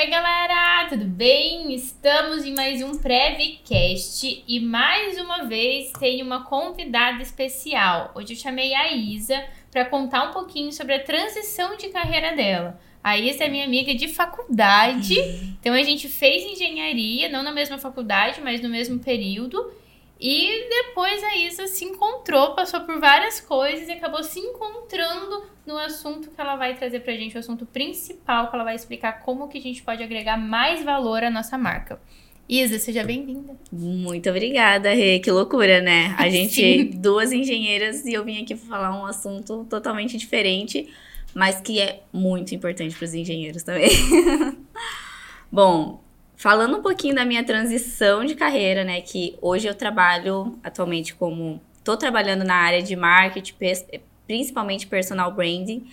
Oi, galera, tudo bem? Estamos em mais um Prevcast e mais uma vez tem uma convidada especial. Hoje eu chamei a Isa para contar um pouquinho sobre a transição de carreira dela. A Isa é minha amiga de faculdade, então a gente fez engenharia, não na mesma faculdade, mas no mesmo período. E depois a Isa se encontrou, passou por várias coisas e acabou se encontrando no assunto que ela vai trazer pra gente, o assunto principal, que ela vai explicar como que a gente pode agregar mais valor à nossa marca. Isa, seja bem-vinda. Muito obrigada, Rê. Que loucura, né? A gente, duas engenheiras, e eu vim aqui falar um assunto totalmente diferente, mas que é muito importante para os engenheiros também. Bom, Falando um pouquinho da minha transição de carreira, né? Que hoje eu trabalho atualmente como. Tô trabalhando na área de marketing, principalmente personal branding,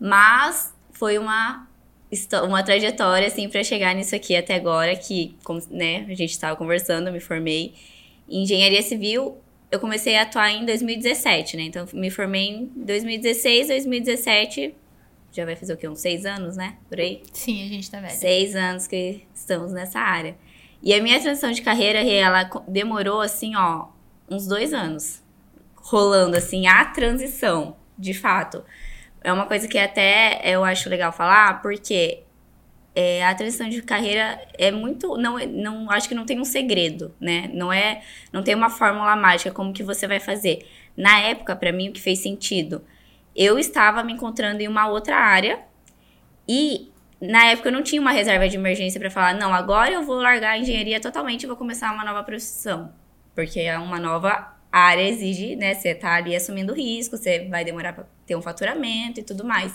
mas foi uma, uma trajetória, assim, para chegar nisso aqui até agora, que, como né, a gente estava conversando, eu me formei em engenharia civil. Eu comecei a atuar em 2017, né? Então, me formei em 2016, 2017 já vai fazer o quê? Uns seis anos, né? Por aí? Sim, a gente tá velho. Seis anos que estamos nessa área. E a minha transição de carreira, ela demorou, assim, ó, uns dois anos. Rolando, assim, a transição, de fato. É uma coisa que até eu acho legal falar, porque é, a transição de carreira é muito não não acho que não tem um segredo né não é não tem uma fórmula mágica como que você vai fazer na época para mim o que fez sentido eu estava me encontrando em uma outra área e na época eu não tinha uma reserva de emergência para falar, não, agora eu vou largar a engenharia totalmente e vou começar uma nova profissão. Porque é uma nova área, exige, né? Você tá ali assumindo risco, você vai demorar para ter um faturamento e tudo mais.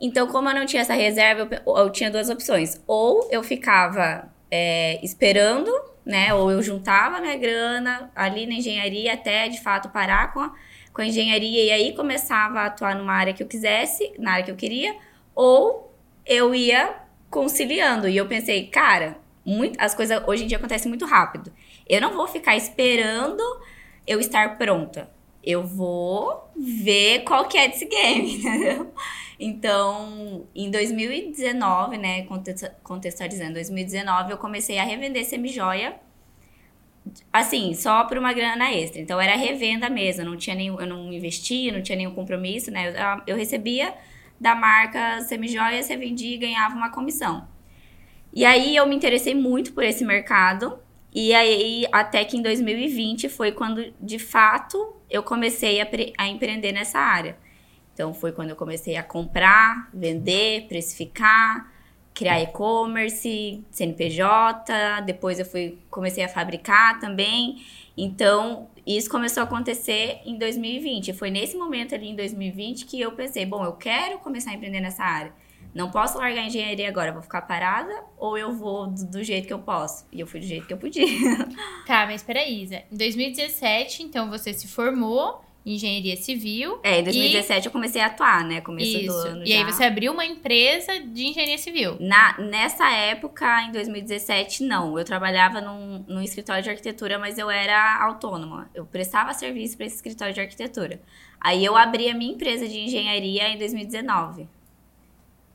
Então, como eu não tinha essa reserva, eu, eu tinha duas opções. Ou eu ficava é, esperando, né? Ou eu juntava minha grana ali na engenharia até de fato parar com a com a engenharia e aí começava a atuar numa área que eu quisesse, na área que eu queria, ou eu ia conciliando. E eu pensei, cara, muito, as coisas hoje em dia acontecem muito rápido. Eu não vou ficar esperando eu estar pronta. Eu vou ver qual que é desse game, entendeu? Então, em 2019, né, contextualizando, 2019, eu comecei a revender semi-joia assim, só por uma grana extra. Então era revenda mesmo, não tinha nenhum, eu não investia, não tinha nenhum compromisso, né? Eu, eu recebia da marca Semijoias, revendia e ganhava uma comissão. E aí eu me interessei muito por esse mercado. E aí, até que em 2020 foi quando, de fato, eu comecei a, a empreender nessa área. Então, foi quando eu comecei a comprar, vender, precificar, criar e-commerce, CNPJ, depois eu fui comecei a fabricar também. Então, isso começou a acontecer em 2020. Foi nesse momento ali em 2020 que eu pensei, bom, eu quero começar a empreender nessa área. Não posso largar a engenharia agora, vou ficar parada ou eu vou do, do, jeito que eu posso? E eu fui do jeito que eu podia. Tá, mas peraí, Isa. Em 2017, então você se formou engenharia civil. É, em 2017 e... eu comecei a atuar, né? Começo Isso. do ano. E já. aí você abriu uma empresa de engenharia civil. Na, nessa época, em 2017, não. Eu trabalhava num, num escritório de arquitetura, mas eu era autônoma. Eu prestava serviço para esse escritório de arquitetura. Aí eu abri a minha empresa de engenharia em 2019.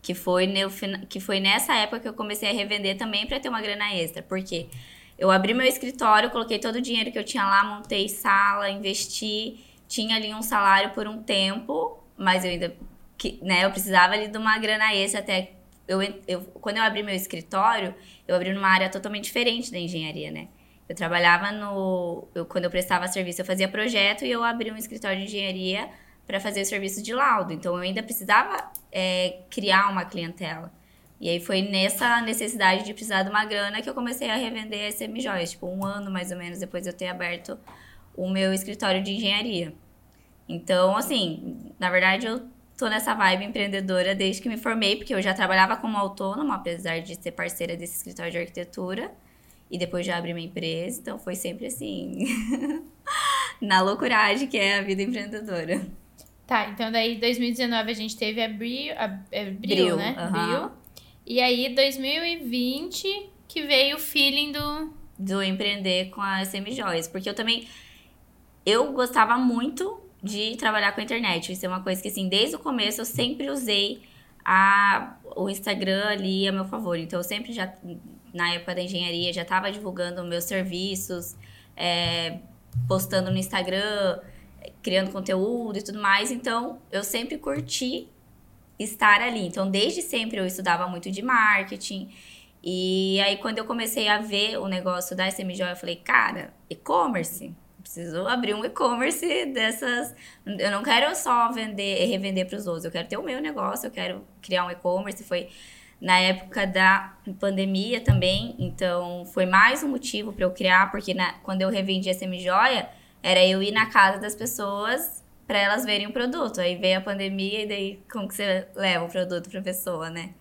Que foi, no, que foi nessa época que eu comecei a revender também para ter uma grana extra. Por quê? Eu abri meu escritório, coloquei todo o dinheiro que eu tinha lá, montei sala, investi tinha ali um salário por um tempo, mas eu ainda, que, né, eu precisava ali de uma grana extra até eu, eu, quando eu abri meu escritório, eu abri numa área totalmente diferente da engenharia, né? Eu trabalhava no. Eu, quando eu prestava serviço, eu fazia projeto e eu abri um escritório de engenharia para fazer o serviço de laudo. Então eu ainda precisava é, criar uma clientela. E aí foi nessa necessidade de precisar de uma grana que eu comecei a revender semi-joias. Tipo, um ano mais ou menos depois de eu ter aberto o meu escritório de engenharia. Então, assim, na verdade eu tô nessa vibe empreendedora desde que me formei, porque eu já trabalhava como autônoma, apesar de ser parceira desse escritório de arquitetura. E depois já abri minha empresa, então foi sempre assim, na loucuragem que é a vida empreendedora. Tá, então daí 2019 a gente teve abril, abril, né? Abril. E aí 2020 que veio o feeling do do empreender com as semi-joias, porque eu também eu gostava muito de trabalhar com a internet. Isso é uma coisa que, assim, desde o começo eu sempre usei a, o Instagram ali é meu favorito. Então, eu sempre já, na época da engenharia, já estava divulgando meus serviços, é, postando no Instagram, criando conteúdo e tudo mais. Então, eu sempre curti estar ali. Então, desde sempre eu estudava muito de marketing. E aí, quando eu comecei a ver o negócio da SMJ, eu falei, cara, e-commerce? Preciso abrir um e-commerce dessas. Eu não quero só vender, revender para os outros. Eu quero ter o meu negócio, eu quero criar um e-commerce. Foi na época da pandemia também, então foi mais um motivo para eu criar, porque na, quando eu revendi a semi-joia, era eu ir na casa das pessoas para elas verem o produto. Aí veio a pandemia e daí como que você leva o produto para pessoa, né?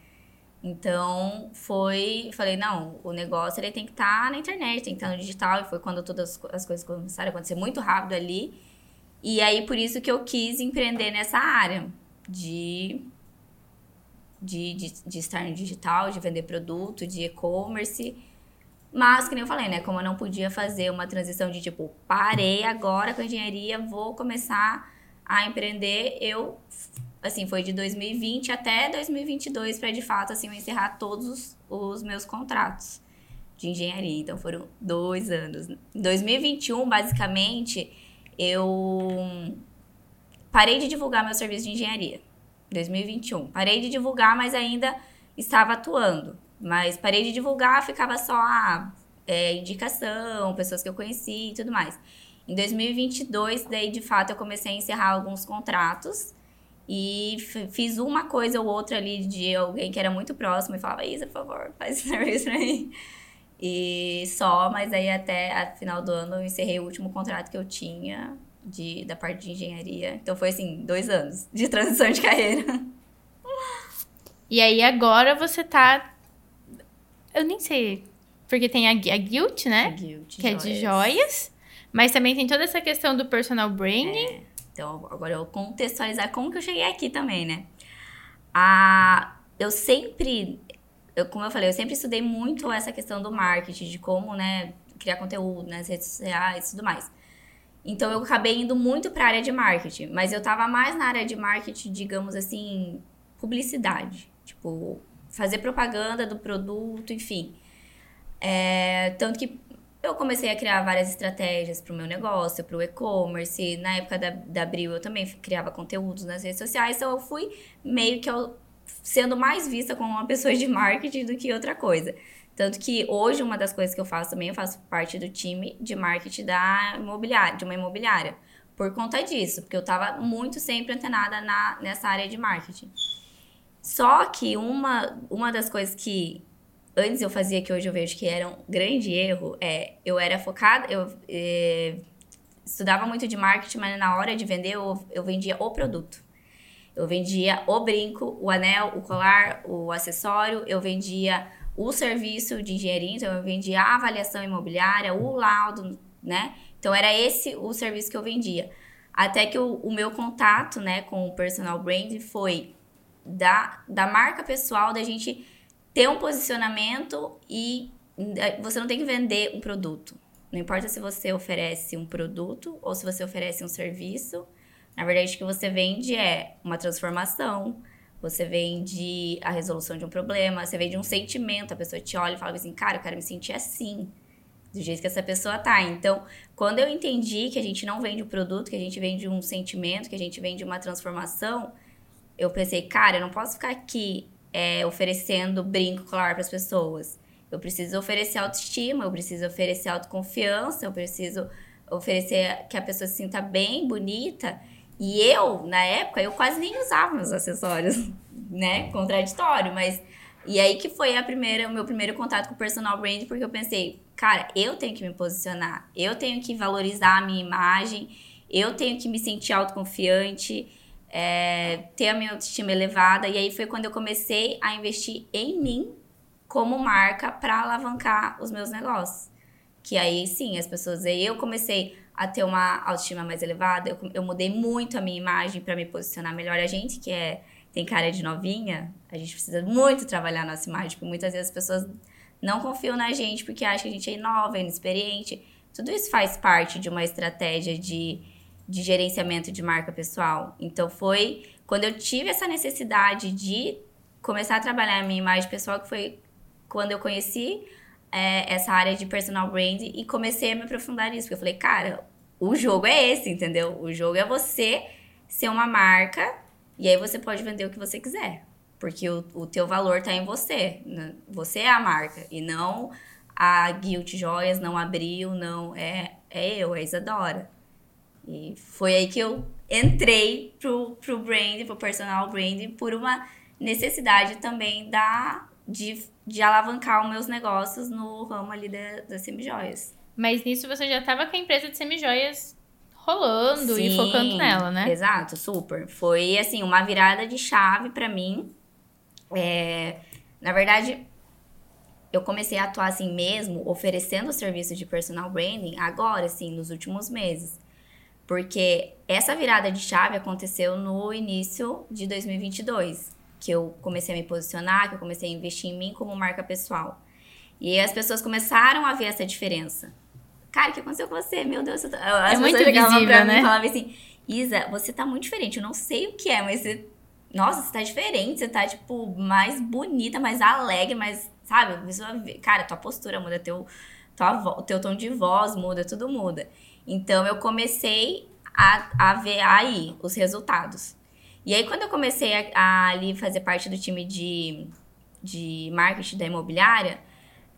Então, foi, falei, não, o negócio ele tem que estar tá na internet, tem que estar tá no digital, e foi quando todas as coisas começaram a acontecer muito rápido ali. E aí, por isso que eu quis empreender nessa área de, de, de, de estar no digital, de vender produto, de e-commerce. Mas, que nem eu falei, né? Como eu não podia fazer uma transição de tipo, parei agora com a engenharia, vou começar a empreender, eu assim, foi de 2020 até 2022 para de fato assim eu encerrar todos os, meus contratos de engenharia. Então foram dois anos. Em 2021, basicamente, eu parei de divulgar meu serviço de engenharia. 2021. Parei de divulgar, mas ainda estava atuando. Mas parei de divulgar, ficava só a é, indicação, pessoas que eu conheci e tudo mais. Em 2022, daí de fato eu comecei a encerrar alguns contratos e fiz uma coisa ou outra ali de alguém que era muito próximo e falava, Isa, por favor, faz esse serviço pra mim. E só, mas aí até a final do ano eu encerrei o último contrato que eu tinha de, da parte de engenharia. Então foi assim, dois anos de transição de carreira. E aí agora você tá. Eu nem sei. Porque tem a, a Guilt, né? A Guilt, que joias. é de joias. Mas também tem toda essa questão do personal branding. É. Então, agora eu vou contextualizar como que eu cheguei aqui também, né? Ah, eu sempre, eu, como eu falei, eu sempre estudei muito essa questão do marketing, de como, né, criar conteúdo nas redes sociais e tudo mais. Então, eu acabei indo muito para a área de marketing, mas eu tava mais na área de marketing, digamos assim, publicidade. Tipo, fazer propaganda do produto, enfim. É, tanto que eu comecei a criar várias estratégias para o meu negócio, para o e-commerce. Na época da, da Abril, eu também criava conteúdos nas redes sociais. Então, eu fui meio que eu, sendo mais vista como uma pessoa de marketing do que outra coisa. Tanto que hoje, uma das coisas que eu faço também, eu faço parte do time de marketing da imobiliária, de uma imobiliária. Por conta disso, porque eu estava muito sempre antenada na, nessa área de marketing. Só que uma, uma das coisas que antes eu fazia que hoje eu vejo que era um grande erro, é eu era focada, eu é, estudava muito de marketing, mas na hora de vender eu, eu vendia o produto. Eu vendia o brinco, o anel, o colar, o acessório, eu vendia o serviço de engenharia, então eu vendia a avaliação imobiliária, o laudo, né? Então era esse o serviço que eu vendia. Até que o, o meu contato, né, com o personal brand foi da, da marca pessoal, da gente ter um posicionamento e eh, você não tem que vender um produto. Não importa se você oferece um produto ou se você oferece um serviço. Na verdade, o que você vende é uma transformação, você vende a resolução de um problema, você vende um sentimento. A pessoa te olha e fala assim: cara, eu quero me sentir assim, do jeito que essa pessoa tá. Então, quando eu entendi que a gente não vende um produto, que a gente vende um sentimento, que a gente vende uma transformação, eu pensei, cara, eu não posso ficar aqui é, oferecendo brinco colar para as pessoas. Eu preciso oferecer autoestima, eu preciso oferecer autoconfiança, eu preciso oferecer que a pessoa se sinta bem, bonita. E eu, na época, eu quase nem usava meus acessórios, né? Contraditório, mas. E aí que foi a primeira, o meu primeiro contato com o personal brand, porque eu pensei, cara, eu tenho que me posicionar, eu tenho que valorizar a minha imagem, eu tenho que me sentir autoconfiante, é, ter a minha autoestima elevada. E aí foi quando eu comecei a investir em mim como marca para alavancar os meus negócios. Que aí sim, as pessoas. Aí eu comecei a ter uma autoestima mais elevada, eu, eu mudei muito a minha imagem para me posicionar melhor. A gente que é, tem cara de novinha, a gente precisa muito trabalhar a nossa imagem, porque muitas vezes as pessoas não confiam na gente porque acham que a gente é nova, inexperiente. Tudo isso faz parte de uma estratégia de de gerenciamento de marca pessoal. Então foi quando eu tive essa necessidade de começar a trabalhar a minha imagem pessoal, que foi quando eu conheci é, essa área de personal brand e comecei a me aprofundar nisso. Porque eu falei, cara, o jogo é esse, entendeu? O jogo é você ser uma marca e aí você pode vender o que você quiser. Porque o, o teu valor tá em você. Né? Você é a marca. E não a Guilt Joias, não abriu, não. É, é eu, é Isadora. E foi aí que eu entrei pro, pro brand, pro personal brand, por uma necessidade também da, de, de alavancar os meus negócios no ramo ali da, das semijoias. Mas nisso você já estava com a empresa de semijoias rolando Sim, e focando nela, né? Exato, super. Foi assim, uma virada de chave para mim. É, na verdade, eu comecei a atuar assim mesmo, oferecendo o serviço de personal branding agora, assim, nos últimos meses. Porque essa virada de chave aconteceu no início de 2022, que eu comecei a me posicionar, que eu comecei a investir em mim como marca pessoal. E as pessoas começaram a ver essa diferença. Cara, o que aconteceu com você? Meu Deus, tá... As é muito visível, pra mim né? e falavam assim, Isa, você tá muito diferente. Eu não sei o que é, mas você... Nossa, você tá diferente. Você tá, tipo, mais bonita, mais alegre, mais... Sabe? Cara, tua postura muda, teu, tua, teu tom de voz muda, tudo muda. Então eu comecei a, a ver aí os resultados. E aí, quando eu comecei a, a ali fazer parte do time de, de marketing da imobiliária,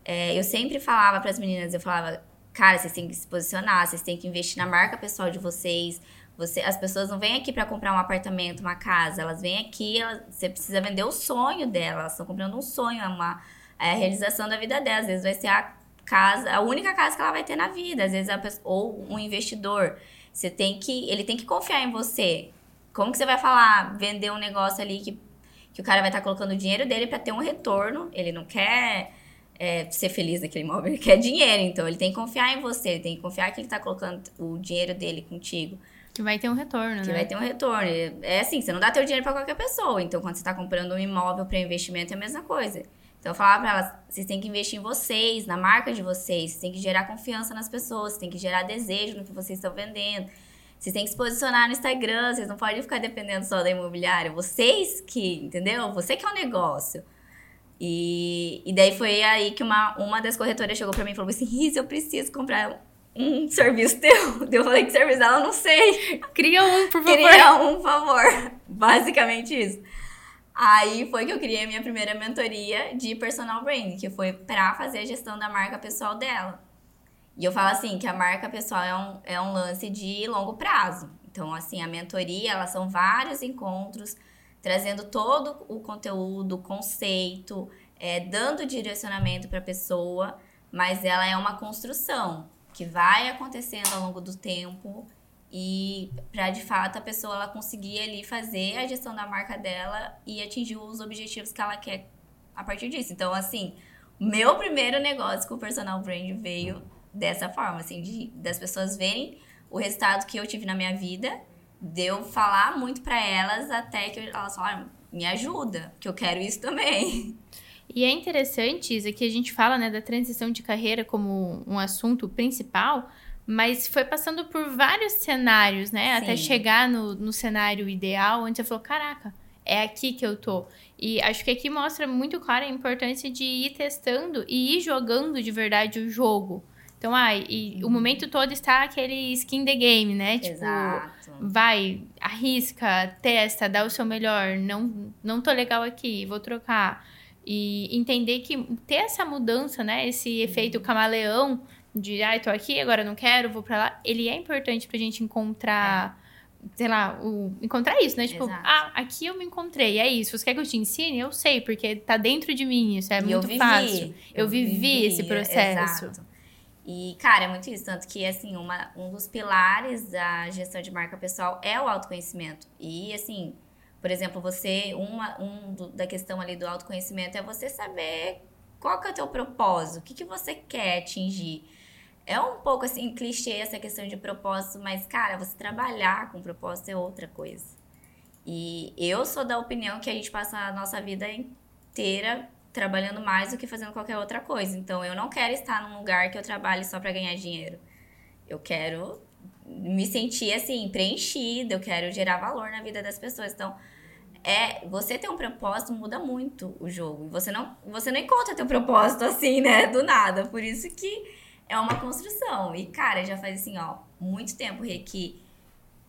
é, eu sempre falava para as meninas, eu falava, cara, vocês têm que se posicionar, vocês têm que investir na marca pessoal de vocês. Você, as pessoas não vêm aqui para comprar um apartamento, uma casa, elas vêm aqui, elas, você precisa vender o sonho delas, elas estão comprando um sonho, uma é a realização da vida delas. Às vezes vai ser a casa, a única casa que ela vai ter na vida, às vezes pessoa, ou um investidor. Você tem que, ele tem que confiar em você. Como que você vai falar, vender um negócio ali que, que o cara vai estar tá colocando o dinheiro dele para ter um retorno? Ele não quer é, ser feliz naquele imóvel, ele quer dinheiro, então ele tem que confiar em você, ele tem que confiar que ele está colocando o dinheiro dele contigo. Que vai ter um retorno, que né? vai ter um retorno. É assim, você não dá teu dinheiro para qualquer pessoa. Então, quando você está comprando um imóvel para investimento, é a mesma coisa. Então eu falava pra elas, vocês têm que investir em vocês, na marca de vocês, vocês têm que gerar confiança nas pessoas, vocês têm que gerar desejo no que vocês estão vendendo. Vocês têm que se posicionar no Instagram, vocês não podem ficar dependendo só da imobiliária. Vocês que, entendeu? Você que é o um negócio. E, e daí foi aí que uma, uma das corretoras chegou pra mim e falou assim: Riz, eu preciso comprar um serviço teu. Eu falei que serviço dela, eu não sei. Cria um, por favor. Cria um, por favor. Basicamente isso. Aí foi que eu criei a minha primeira mentoria de personal branding, que foi para fazer a gestão da marca pessoal dela. E eu falo assim, que a marca pessoal é um, é um lance de longo prazo. Então, assim, a mentoria, elas são vários encontros, trazendo todo o conteúdo, o conceito, é, dando direcionamento para a pessoa, mas ela é uma construção que vai acontecendo ao longo do tempo e para de fato a pessoa ela conseguir ali fazer a gestão da marca dela e atingir os objetivos que ela quer a partir disso. Então, assim, meu primeiro negócio com o personal brand veio dessa forma, assim, de, das pessoas verem o resultado que eu tive na minha vida, de eu falar muito para elas até que elas falaram, me ajuda, que eu quero isso também. E é interessante, Isa, que a gente fala né, da transição de carreira como um assunto principal, mas foi passando por vários cenários, né? Sim. Até chegar no, no cenário ideal, onde você falou: caraca, é aqui que eu tô. E acho que aqui mostra muito claro a importância de ir testando e ir jogando de verdade o jogo. Então, ai, e o uhum. momento todo está aquele skin the game, né? Tipo, Exato. vai, arrisca, testa, dá o seu melhor. Não, não tô legal aqui, vou trocar. E entender que ter essa mudança, né? Esse efeito uhum. camaleão de, ai, ah, tô aqui, agora não quero, vou pra lá, ele é importante pra gente encontrar, é. sei lá, o, encontrar isso, né? Tipo, Exato. ah, aqui eu me encontrei, é isso. Você quer que eu te ensine? Eu sei, porque tá dentro de mim, isso é e muito eu fácil. Eu, eu vivi, vivi, esse processo. Exato. E, cara, é muito isso. Tanto que, assim, uma, um dos pilares da gestão de marca pessoal é o autoconhecimento. E, assim, por exemplo, você, uma um do, da questão ali do autoconhecimento é você saber qual que é o teu propósito, o que, que você quer atingir. É um pouco assim clichê essa questão de propósito, mas cara, você trabalhar com propósito é outra coisa. E eu sou da opinião que a gente passa a nossa vida inteira trabalhando mais do que fazendo qualquer outra coisa. Então eu não quero estar num lugar que eu trabalhe só para ganhar dinheiro. Eu quero me sentir assim preenchida, eu quero gerar valor na vida das pessoas. Então, é você ter um propósito muda muito o jogo. Você não, você não encontra teu propósito assim, né? Do nada. Por isso que é uma construção. E, cara, já faz assim, ó, muito tempo, que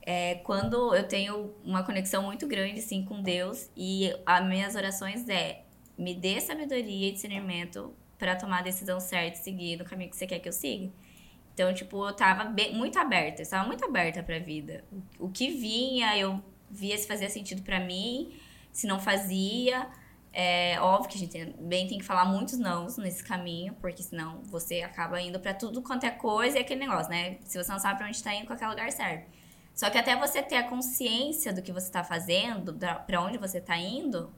é, quando eu tenho uma conexão muito grande, assim, com Deus, e as minhas orações é me dê sabedoria e discernimento para tomar a decisão certa e seguir no caminho que você quer que eu siga. Então, tipo, eu tava bem, muito aberta, eu estava muito aberta pra vida. O, o que vinha, eu via se fazia sentido para mim, se não fazia. É óbvio que a gente também tem que falar muitos nãos nesse caminho, porque senão você acaba indo para tudo quanto é coisa e aquele negócio, né? Se você não sabe pra onde tá indo, qualquer lugar serve. Só que até você ter a consciência do que você tá fazendo, para onde você tá indo,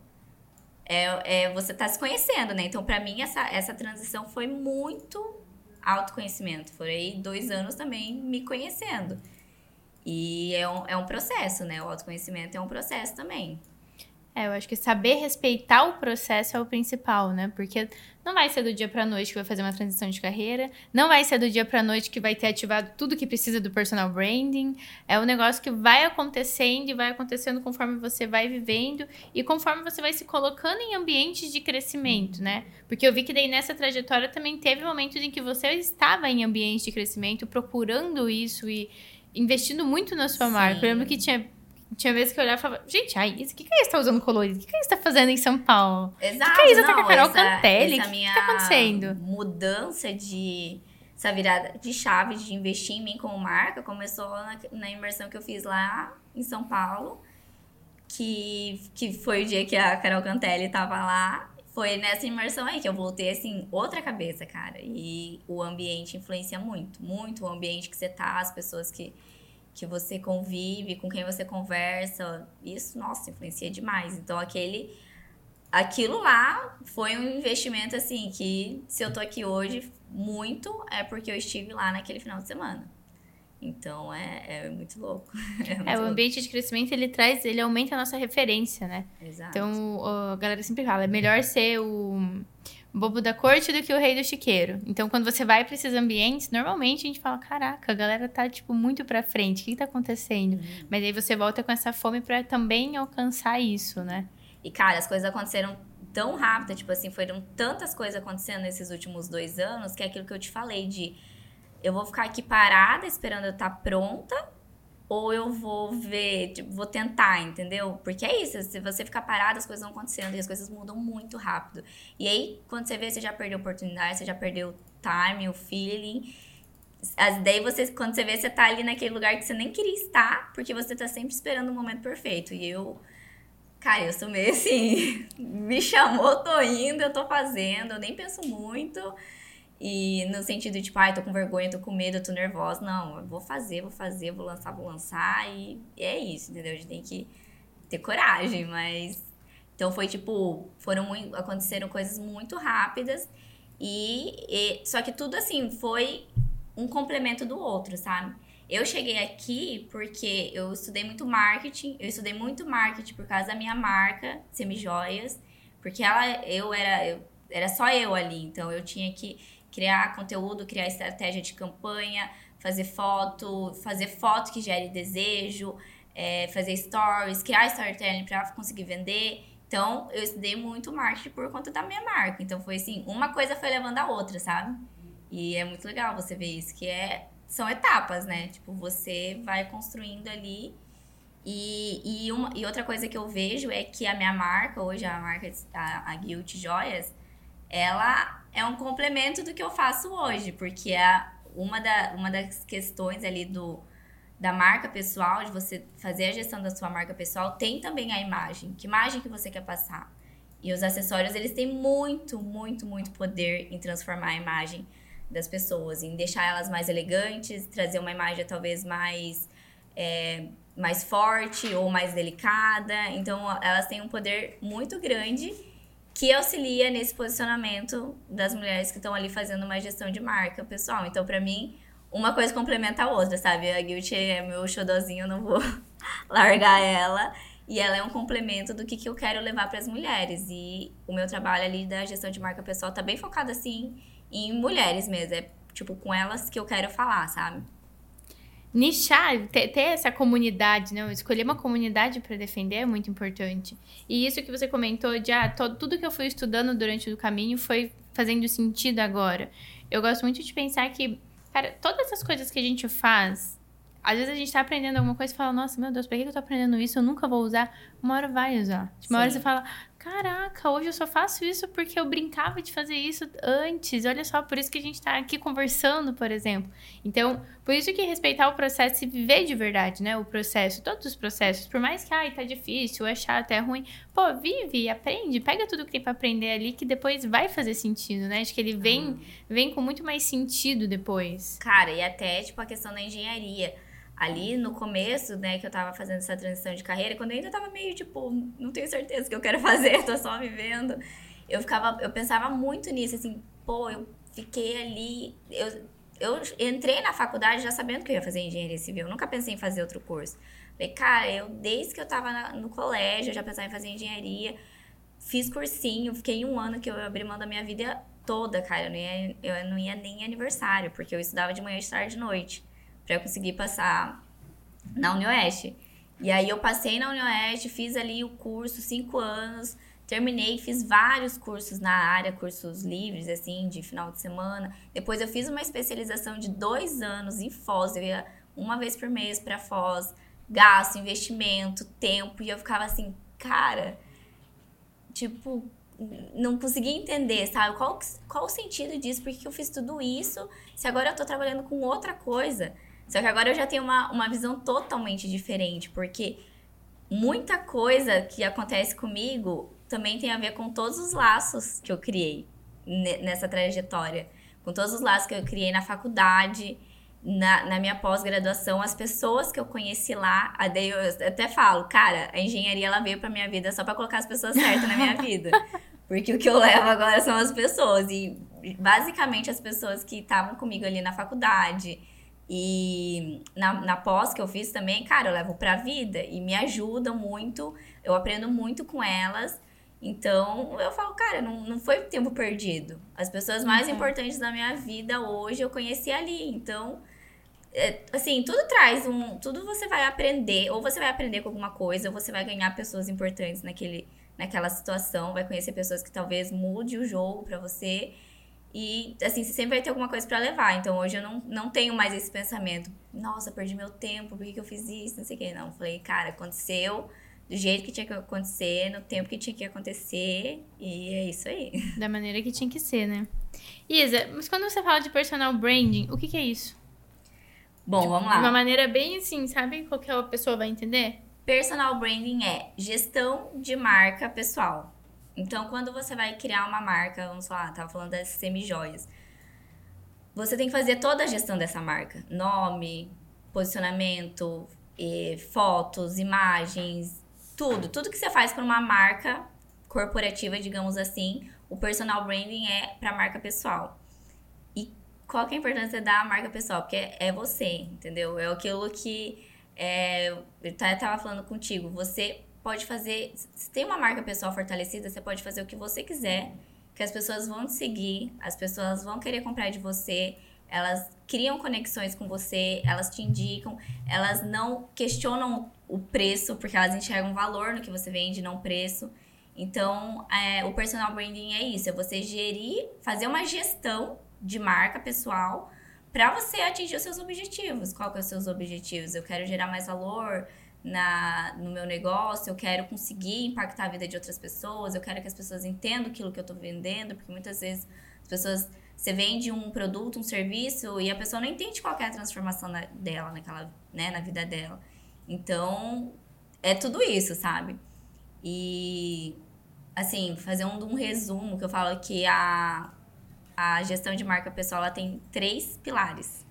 é, é, você tá se conhecendo, né? Então, para mim, essa, essa transição foi muito autoconhecimento. Foram dois anos também me conhecendo. E é um, é um processo, né? O autoconhecimento é um processo também. É, eu acho que saber respeitar o processo é o principal, né? Porque não vai ser do dia pra noite que vai fazer uma transição de carreira, não vai ser do dia pra noite que vai ter ativado tudo que precisa do personal branding. É um negócio que vai acontecendo e vai acontecendo conforme você vai vivendo e conforme você vai se colocando em ambientes de crescimento, né? Porque eu vi que daí nessa trajetória também teve momentos em que você estava em ambientes de crescimento, procurando isso e investindo muito na sua Sim. marca. Eu lembro que tinha tinha vezes que eu olhava e falava, gente, a Isa, o que, que a Isa tá usando colorido? O que, que a Isa tá fazendo em São Paulo? Exato. O que, que a Isa não, tá com a Carol essa, Cantelli? O que, que tá acontecendo? Mudança de. Essa virada de chave de investir em mim como marca começou na, na imersão que eu fiz lá em São Paulo, que, que foi o dia que a Carol Cantelli tava lá. Foi nessa imersão aí que eu voltei, assim, outra cabeça, cara. E o ambiente influencia muito, muito o ambiente que você tá, as pessoas que que você convive, com quem você conversa, isso, nossa, influencia demais. Então, aquele aquilo lá foi um investimento assim que se eu tô aqui hoje muito é porque eu estive lá naquele final de semana. Então é, é muito louco. É, muito é o louco. ambiente de crescimento ele traz, ele aumenta a nossa referência, né? Exato. Então a galera sempre fala, é melhor ser o bobo da corte do que o rei do chiqueiro. Então, quando você vai para esses ambientes, normalmente a gente fala: caraca, a galera tá, tipo, muito pra frente, o que, que tá acontecendo? Uhum. Mas aí você volta com essa fome para também alcançar isso, né? E, cara, as coisas aconteceram tão rápido, tipo assim, foram tantas coisas acontecendo nesses últimos dois anos, que é aquilo que eu te falei de eu vou ficar aqui parada esperando eu estar tá pronta ou eu vou ver, tipo, vou tentar, entendeu? Porque é isso, se você ficar parado, as coisas vão acontecendo e as coisas mudam muito rápido. E aí, quando você vê, você já perdeu a oportunidade, você já perdeu o time, o feeling. As, daí você, quando você vê, você tá ali naquele lugar que você nem queria estar, porque você tá sempre esperando o momento perfeito. E eu, cara, eu sou meio assim, me chamou, tô indo, eu tô fazendo, eu nem penso muito. E no sentido de, tipo, ai, tô com vergonha, tô com medo, tô nervosa. Não, eu vou fazer, vou fazer, vou lançar, vou lançar. E, é isso, entendeu? A gente tem que ter coragem, mas. Então foi tipo, foram muito, aconteceram coisas muito rápidas. E, e só que tudo assim foi um complemento do outro, sabe? Eu cheguei aqui porque eu estudei muito marketing, eu estudei muito marketing por causa da minha marca, Semijoias, porque ela eu era eu, era só eu ali, então eu tinha que criar conteúdo, criar estratégia de campanha, fazer foto, fazer foto que gere desejo, é, fazer stories, criar storytelling para conseguir vender. Então, eu estudei muito marketing por conta da minha marca. Então, foi assim, uma coisa foi levando a outra, sabe? E é muito legal você ver isso, que é, são etapas, né? Tipo, você vai construindo ali. E, e, uma, e outra coisa que eu vejo é que a minha marca, hoje a marca, a, a Guilt Joias, ela é um complemento do que eu faço hoje, porque é uma, da, uma das questões ali do, da marca pessoal, de você fazer a gestão da sua marca pessoal, tem também a imagem. Que imagem que você quer passar? E os acessórios, eles têm muito, muito, muito poder em transformar a imagem das pessoas, em deixar elas mais elegantes, trazer uma imagem talvez mais, é, mais forte ou mais delicada. Então, elas têm um poder muito grande que auxilia nesse posicionamento das mulheres que estão ali fazendo uma gestão de marca pessoal. Então, para mim, uma coisa complementa a outra, sabe? A Guilty é meu xodozinho, eu não vou largar ela. E ela é um complemento do que, que eu quero levar para as mulheres. E o meu trabalho ali da gestão de marca pessoal tá bem focado, assim, em mulheres mesmo. É, tipo, com elas que eu quero falar, sabe? Nichar, ter, ter, essa comunidade, né? Escolher uma comunidade para defender é muito importante. E isso que você comentou de ah, todo, tudo que eu fui estudando durante o caminho foi fazendo sentido agora. Eu gosto muito de pensar que, cara, todas essas coisas que a gente faz, às vezes a gente tá aprendendo alguma coisa e fala, nossa, meu Deus, por que eu tô aprendendo isso? Eu nunca vou usar. Uma hora vai usar. Uma Sim. hora você fala, caraca, hoje eu só faço isso porque eu brincava de fazer isso antes. Olha só, por isso que a gente tá aqui conversando, por exemplo. Então, por isso que respeitar o processo e viver de verdade, né? O processo, todos os processos. Por mais que, ai, tá difícil, é chato, é ruim. Pô, vive, aprende, pega tudo que tem pra aprender ali que depois vai fazer sentido, né? Acho que ele vem, uhum. vem com muito mais sentido depois. Cara, e até, tipo, a questão da engenharia ali no começo, né, que eu tava fazendo essa transição de carreira, quando eu ainda tava meio tipo, não tenho certeza que eu quero fazer, tô só vivendo. Eu ficava, eu pensava muito nisso, assim, pô, eu fiquei ali, eu, eu entrei na faculdade já sabendo que eu ia fazer engenharia civil, nunca pensei em fazer outro curso. Falei, cara, eu desde que eu tava na, no colégio, eu já pensava em fazer engenharia, fiz cursinho, fiquei um ano que eu abri mão da minha vida toda, cara, eu não ia, eu não ia nem aniversário, porque eu estudava de manhã, de tarde, de noite para conseguir passar na Unioeste. E aí eu passei na Unioeste, fiz ali o curso, cinco anos, terminei, fiz vários cursos na área, cursos livres, assim, de final de semana. Depois eu fiz uma especialização de dois anos em Foz, eu ia uma vez por mês para Foz, gasto, investimento, tempo, e eu ficava assim, cara, tipo, não conseguia entender, sabe? Qual, qual o sentido disso? Por que eu fiz tudo isso se agora eu tô trabalhando com outra coisa? Só que agora eu já tenho uma, uma visão totalmente diferente, porque muita coisa que acontece comigo também tem a ver com todos os laços que eu criei nessa trajetória. Com todos os laços que eu criei na faculdade, na, na minha pós-graduação, as pessoas que eu conheci lá, eu até falo, cara, a engenharia ela veio pra minha vida só para colocar as pessoas certas na minha vida. Porque o que eu levo agora são as pessoas. E basicamente as pessoas que estavam comigo ali na faculdade, e na, na pós que eu fiz também, cara, eu levo pra vida e me ajudam muito, eu aprendo muito com elas. Então, eu falo, cara, não, não foi tempo perdido. As pessoas mais uhum. importantes da minha vida hoje eu conheci ali. Então, é, assim, tudo traz um. Tudo você vai aprender, ou você vai aprender com alguma coisa, ou você vai ganhar pessoas importantes naquele, naquela situação, vai conhecer pessoas que talvez mude o jogo para você. E, assim, você sempre vai ter alguma coisa para levar. Então, hoje eu não, não tenho mais esse pensamento. Nossa, perdi meu tempo, por que, que eu fiz isso? Não sei o quê. Não, falei, cara, aconteceu do jeito que tinha que acontecer, no tempo que tinha que acontecer. E é isso aí. Da maneira que tinha que ser, né? Isa, mas quando você fala de personal branding, o que, que é isso? Bom, tipo, vamos lá. De uma maneira bem assim, sabe? Qualquer pessoa vai entender? Personal branding é gestão de marca pessoal. Então, quando você vai criar uma marca, vamos falar, tava falando das semi-joias, você tem que fazer toda a gestão dessa marca. Nome, posicionamento, fotos, imagens, tudo. Tudo que você faz para uma marca corporativa, digamos assim, o personal branding é para marca pessoal. E qual que é a importância da marca pessoal? Porque é você, entendeu? É aquilo que é, eu estava falando contigo. Você pode fazer. Se tem uma marca pessoal fortalecida, você pode fazer o que você quiser, que as pessoas vão te seguir, as pessoas vão querer comprar de você, elas criam conexões com você, elas te indicam, elas não questionam o preço, porque elas enxergam valor no que você vende, não preço. Então, é, o personal branding é isso: é você gerir, fazer uma gestão de marca pessoal para você atingir os seus objetivos. Qual que são os seus objetivos? Eu quero gerar mais valor, na, no meu negócio, eu quero conseguir impactar a vida de outras pessoas, eu quero que as pessoas entendam aquilo que eu estou vendendo, porque muitas vezes as pessoas. Você vende um produto, um serviço e a pessoa não entende qual é a transformação na, dela naquela, né, na vida dela. Então, é tudo isso, sabe? E, assim, fazer um, um resumo que eu falo que a, a gestão de marca pessoal ela tem três pilares.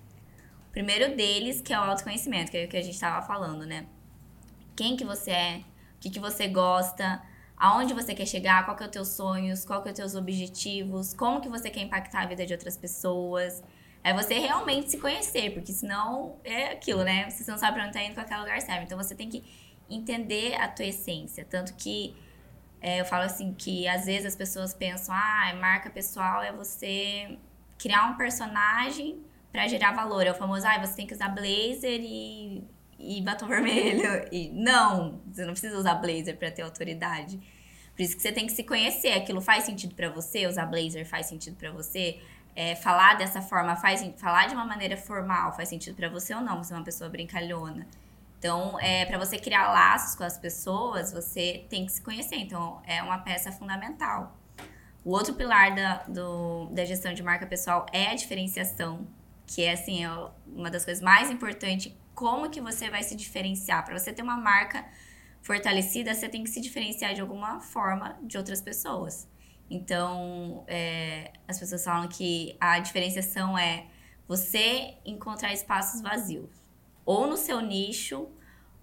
O primeiro deles, que é o autoconhecimento, que é o que a gente estava falando, né? Quem que você é, o que, que você gosta, aonde você quer chegar, qual que é os teus sonhos, qual que é os teus objetivos, como que você quer impactar a vida de outras pessoas. É você realmente se conhecer, porque senão é aquilo, né? Você não sabe pra onde tá indo, qualquer lugar serve. Então você tem que entender a tua essência. Tanto que é, eu falo assim que às vezes as pessoas pensam, ah, marca pessoal é você criar um personagem para gerar valor. É o famoso, ah, você tem que usar blazer e, e batom vermelho. E não, você não precisa usar blazer para ter autoridade. Por isso que você tem que se conhecer. Aquilo faz sentido para você? Usar blazer faz sentido para você? É, falar dessa forma faz falar de uma maneira formal faz sentido para você ou não? Você é uma pessoa brincalhona. Então, é, para você criar laços com as pessoas, você tem que se conhecer. Então, é uma peça fundamental. O outro pilar da, do, da gestão de marca pessoal é a diferenciação, que é assim, é uma das coisas mais importantes. Como que você vai se diferenciar? Para você ter uma marca fortalecida, você tem que se diferenciar de alguma forma de outras pessoas. Então, é, as pessoas falam que a diferenciação é você encontrar espaços vazios, ou no seu nicho,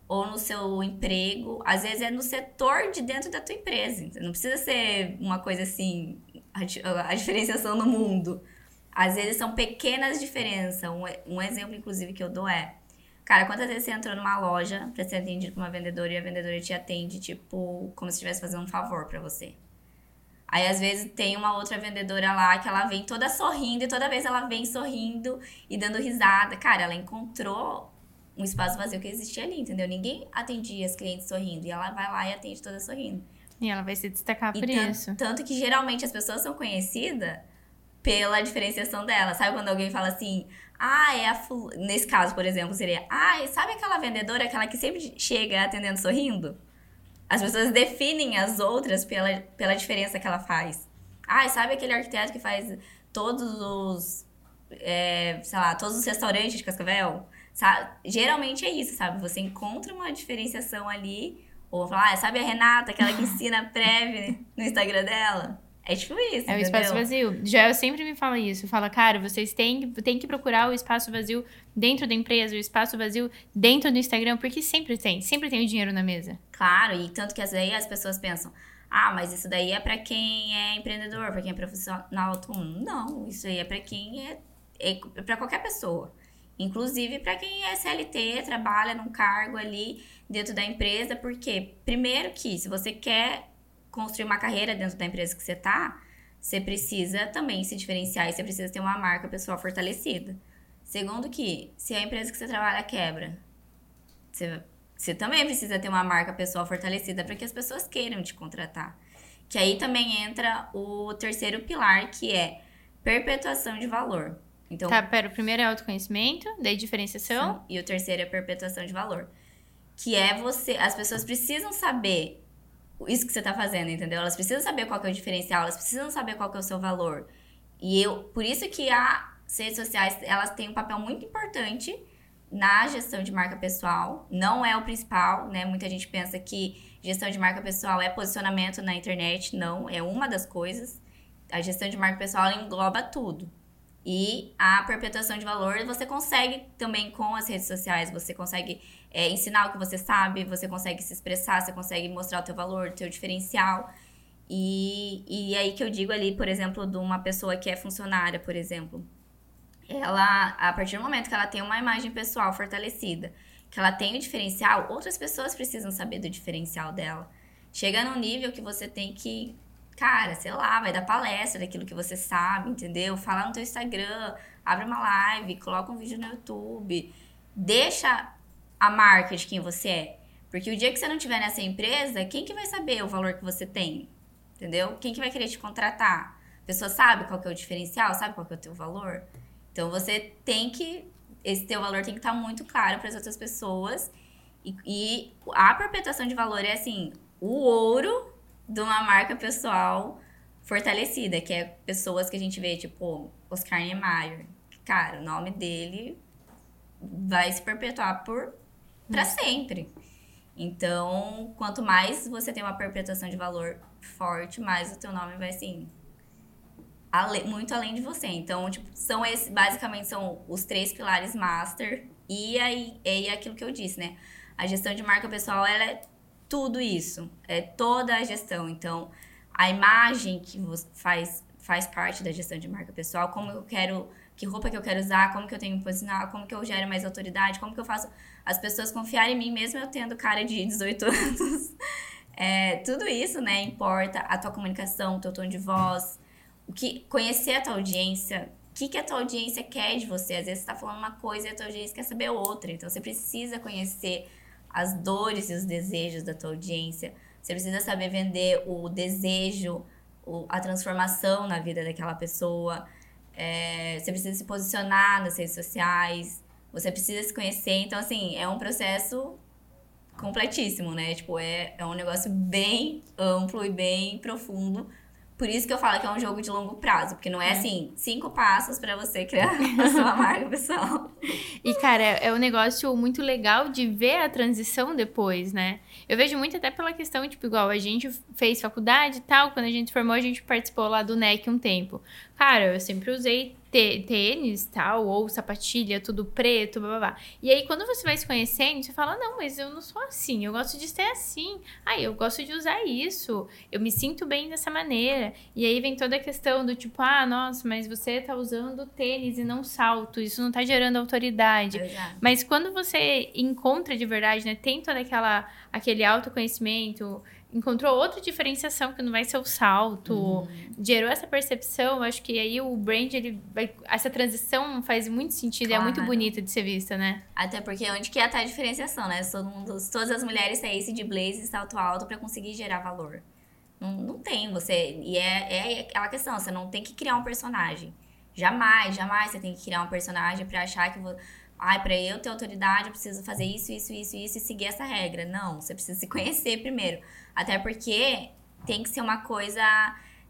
ou no seu emprego, às vezes é no setor de dentro da tua empresa. Não precisa ser uma coisa assim, a, a diferenciação no mundo. Às vezes são pequenas diferenças. Um, um exemplo, inclusive, que eu dou é: Cara, quantas vezes você entrou numa loja pra ser atendido por uma vendedora e a vendedora te atende, tipo, como se estivesse fazendo um favor para você? Aí, às vezes, tem uma outra vendedora lá que ela vem toda sorrindo e toda vez ela vem sorrindo e dando risada. Cara, ela encontrou um espaço vazio que existia ali, entendeu? Ninguém atendia as clientes sorrindo. E ela vai lá e atende toda sorrindo. E ela vai se destacar por e isso. Tanto que geralmente as pessoas são conhecidas pela diferenciação dela. Sabe quando alguém fala assim, ah, é a ful... Nesse caso, por exemplo, seria, ah, sabe aquela vendedora, aquela que sempre chega atendendo sorrindo? As pessoas definem as outras pela, pela diferença que ela faz. Ah, sabe aquele arquiteto que faz todos os, é, sei lá, todos os restaurantes de Cascavel? Sabe? Geralmente é isso, sabe? Você encontra uma diferenciação ali, ou falar, ah, sabe a Renata, aquela que ensina prévia no Instagram dela? É tipo isso. É o espaço vazio. Já eu sempre me falo isso. Fala, cara, vocês têm, têm que procurar o espaço vazio dentro da empresa, o espaço vazio dentro do Instagram, porque sempre tem, sempre tem o dinheiro na mesa. Claro, e tanto que às vezes as pessoas pensam, ah, mas isso daí é para quem é empreendedor, para quem é profissional autônomo. Não, isso aí é para quem é, é para qualquer pessoa. Inclusive para quem é CLT, trabalha num cargo ali dentro da empresa, porque primeiro que se você quer construir uma carreira dentro da empresa que você tá, você precisa também se diferenciar e você precisa ter uma marca pessoal fortalecida. Segundo que, se a empresa que você trabalha quebra, você, você também precisa ter uma marca pessoal fortalecida para que as pessoas queiram te contratar. Que aí também entra o terceiro pilar, que é perpetuação de valor. Então, tá, pera, o primeiro é autoconhecimento, daí diferenciação. Sim, e o terceiro é perpetuação de valor. Que é você. As pessoas precisam saber isso que você está fazendo, entendeu? Elas precisam saber qual é o diferencial, elas precisam saber qual é o seu valor. E eu, por isso que as redes sociais, elas têm um papel muito importante na gestão de marca pessoal. Não é o principal, né? Muita gente pensa que gestão de marca pessoal é posicionamento na internet. Não, é uma das coisas. A gestão de marca pessoal engloba tudo. E a perpetuação de valor você consegue também com as redes sociais, você consegue é, ensinar o que você sabe, você consegue se expressar, você consegue mostrar o teu valor, o teu diferencial. E, e aí que eu digo ali, por exemplo, de uma pessoa que é funcionária, por exemplo. Ela, a partir do momento que ela tem uma imagem pessoal fortalecida, que ela tem o diferencial, outras pessoas precisam saber do diferencial dela. Chega num nível que você tem que cara, sei lá, vai dar palestra daquilo que você sabe, entendeu? Fala no teu Instagram, abre uma live, coloca um vídeo no YouTube, deixa a marca de quem você é. Porque o dia que você não tiver nessa empresa, quem que vai saber o valor que você tem? Entendeu? Quem que vai querer te contratar? A pessoa sabe qual que é o diferencial, sabe qual que é o teu valor? Então você tem que esse teu valor tem que estar muito claro para as outras pessoas. E, e a perpetuação de valor é assim, o ouro de uma marca pessoal fortalecida, que é pessoas que a gente vê, tipo, Oscar Niemeyer. Cara, o nome dele vai se perpetuar por para sempre. Então, quanto mais você tem uma perpetuação de valor forte, mais o teu nome vai assim ale, muito além de você. Então, tipo, são esses, basicamente são os três pilares master e aí é aquilo que eu disse, né? A gestão de marca pessoal, ela é tudo isso, é toda a gestão. Então, a imagem que faz, faz parte da gestão de marca pessoal, como eu quero, que roupa que eu quero usar, como que eu tenho que posicionar, como que eu gero mais autoridade, como que eu faço as pessoas confiarem em mim, mesmo eu tendo cara de 18 anos. É, tudo isso, né, importa, a tua comunicação, o teu tom de voz, o que conhecer a tua audiência, que, que a tua audiência quer de você. Às vezes você tá falando uma coisa e a tua audiência quer saber outra. Então você precisa conhecer as dores e os desejos da tua audiência. Você precisa saber vender o desejo, o, a transformação na vida daquela pessoa. É, você precisa se posicionar nas redes sociais. Você precisa se conhecer. Então, assim, é um processo completíssimo, né? Tipo, é, é um negócio bem amplo e bem profundo por isso que eu falo que é um jogo de longo prazo, porque não é, é. assim, cinco passos para você criar a sua marca pessoal. E, cara, é um negócio muito legal de ver a transição depois, né? Eu vejo muito até pela questão, tipo, igual a gente fez faculdade e tal, quando a gente formou, a gente participou lá do NEC um tempo. Cara, eu sempre usei tênis, tal, ou sapatilha, tudo preto, blá, blá, blá. E aí, quando você vai se conhecendo, você fala, não, mas eu não sou assim, eu gosto de ser assim. Ah, eu gosto de usar isso, eu me sinto bem dessa maneira. E aí vem toda a questão do tipo, ah, nossa, mas você tá usando tênis e não salto, isso não tá gerando autoridade. Exato. Mas quando você encontra de verdade, né, tem toda aquela, aquele autoconhecimento, encontrou outra diferenciação que não vai ser o salto, uhum. gerou essa percepção, acho que aí o brand ele vai essa transição faz muito sentido claro. é muito bonita de ser vista, né? Até porque onde que é a diferenciação, né? Todo mundo, todas as mulheres saíssem de blazer e salto alto para conseguir gerar valor. Não, não tem, você e é, é aquela questão, você não tem que criar um personagem. Jamais, jamais você tem que criar um personagem para achar que ai, para eu ter autoridade, eu preciso fazer isso, isso, isso, isso e seguir essa regra. Não, você precisa se conhecer primeiro. Até porque tem que ser uma coisa,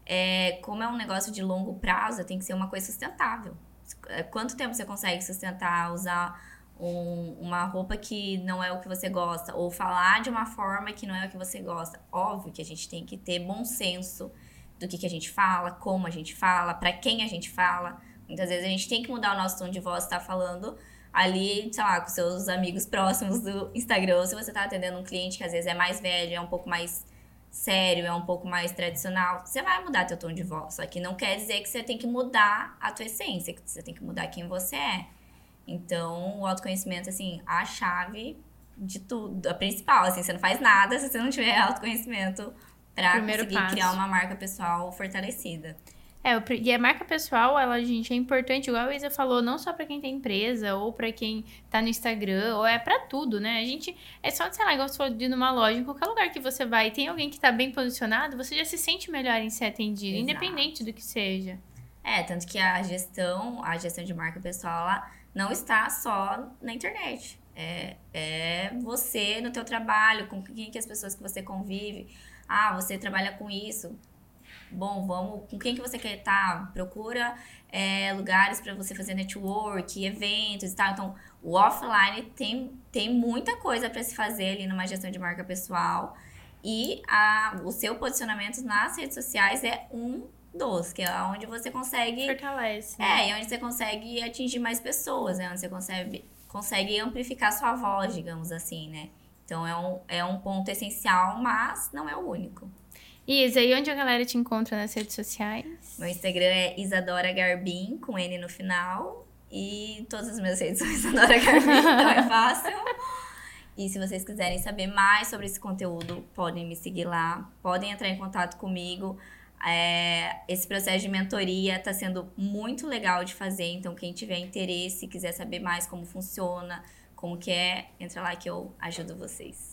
é, como é um negócio de longo prazo, tem que ser uma coisa sustentável. É, quanto tempo você consegue sustentar, usar um, uma roupa que não é o que você gosta, ou falar de uma forma que não é o que você gosta? Óbvio que a gente tem que ter bom senso do que, que a gente fala, como a gente fala, para quem a gente fala. Muitas vezes a gente tem que mudar o nosso tom de voz, tá falando ali, sei lá, com seus amigos próximos do Instagram, ou se você tá atendendo um cliente que às vezes é mais velho, é um pouco mais sério, é um pouco mais tradicional, você vai mudar teu tom de voz. Só que não quer dizer que você tem que mudar a tua essência, que você tem que mudar quem você é. Então, o autoconhecimento, assim, a chave de tudo, a principal, assim, você não faz nada se você não tiver autoconhecimento para conseguir passo. criar uma marca pessoal fortalecida. É, e a marca pessoal, ela, gente, é importante, igual a Isa falou, não só para quem tem empresa, ou para quem tá no Instagram, ou é para tudo, né? A gente, é só, sei lá, igual você falou de ir numa loja, em qualquer lugar que você vai, tem alguém que tá bem posicionado, você já se sente melhor em ser atendido, Exato. independente do que seja. É, tanto que a gestão, a gestão de marca pessoal, ela não está só na internet. É, é você no teu trabalho, com quem que as pessoas que você convive. Ah, você trabalha com isso bom, vamos, com quem que você quer estar? Tá? Procura é, lugares para você fazer network, eventos e tal. Então, o offline tem, tem muita coisa para se fazer ali numa gestão de marca pessoal. E a, o seu posicionamento nas redes sociais é um dos, que é onde você consegue. Fortalece. Né? É, é onde você consegue atingir mais pessoas, é onde você consegue, consegue amplificar sua voz, digamos assim, né? Então é um, é um ponto essencial, mas não é o único. Isa, e onde a galera te encontra nas redes sociais? Meu Instagram é Isadora Garbim, com N no final. E todas as minhas redes são Isadora Garbim, então é fácil. E se vocês quiserem saber mais sobre esse conteúdo, podem me seguir lá, podem entrar em contato comigo. É, esse processo de mentoria está sendo muito legal de fazer, então quem tiver interesse, quiser saber mais como funciona, como que é, entra lá que eu ajudo vocês.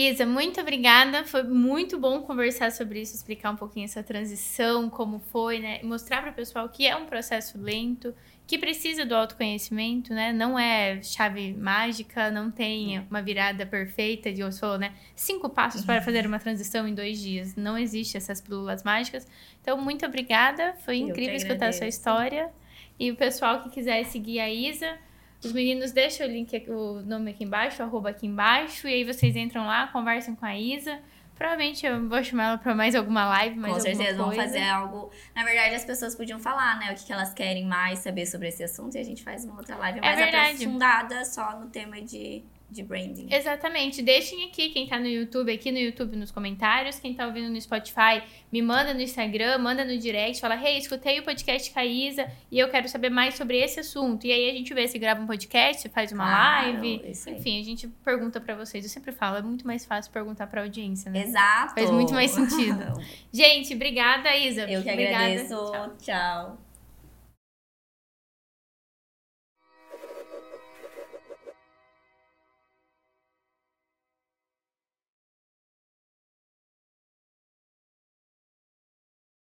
Isa, muito obrigada. Foi muito bom conversar sobre isso, explicar um pouquinho essa transição, como foi, né? Mostrar para o pessoal que é um processo lento, que precisa do autoconhecimento, né? Não é chave mágica, não tem uma virada perfeita, de você falou, né? Cinco passos para fazer uma transição em dois dias. Não existe essas pílulas mágicas. Então, muito obrigada. Foi incrível escutar a sua história. E o pessoal que quiser seguir a Isa, os meninos deixam o link, o nome aqui embaixo, o arroba aqui embaixo, e aí vocês entram lá, conversam com a Isa. Provavelmente eu vou chamar ela para mais alguma live, mais Com certeza, vão fazer algo. Na verdade, as pessoas podiam falar, né, o que, que elas querem mais saber sobre esse assunto, e a gente faz uma outra live é mais verdade. aprofundada só no tema de de branding. Exatamente. Deixem aqui quem tá no YouTube, aqui no YouTube nos comentários. Quem tá ouvindo no Spotify, me manda no Instagram, manda no direct, fala: Hey, escutei o podcast com a Isa e eu quero saber mais sobre esse assunto. E aí a gente vê se grava um podcast, faz uma claro, live. Enfim, a gente pergunta para vocês. Eu sempre falo, é muito mais fácil perguntar pra audiência, né? Exato. Faz muito mais sentido. gente, obrigada, Isa. Eu que obrigada. agradeço. Tchau. Tchau.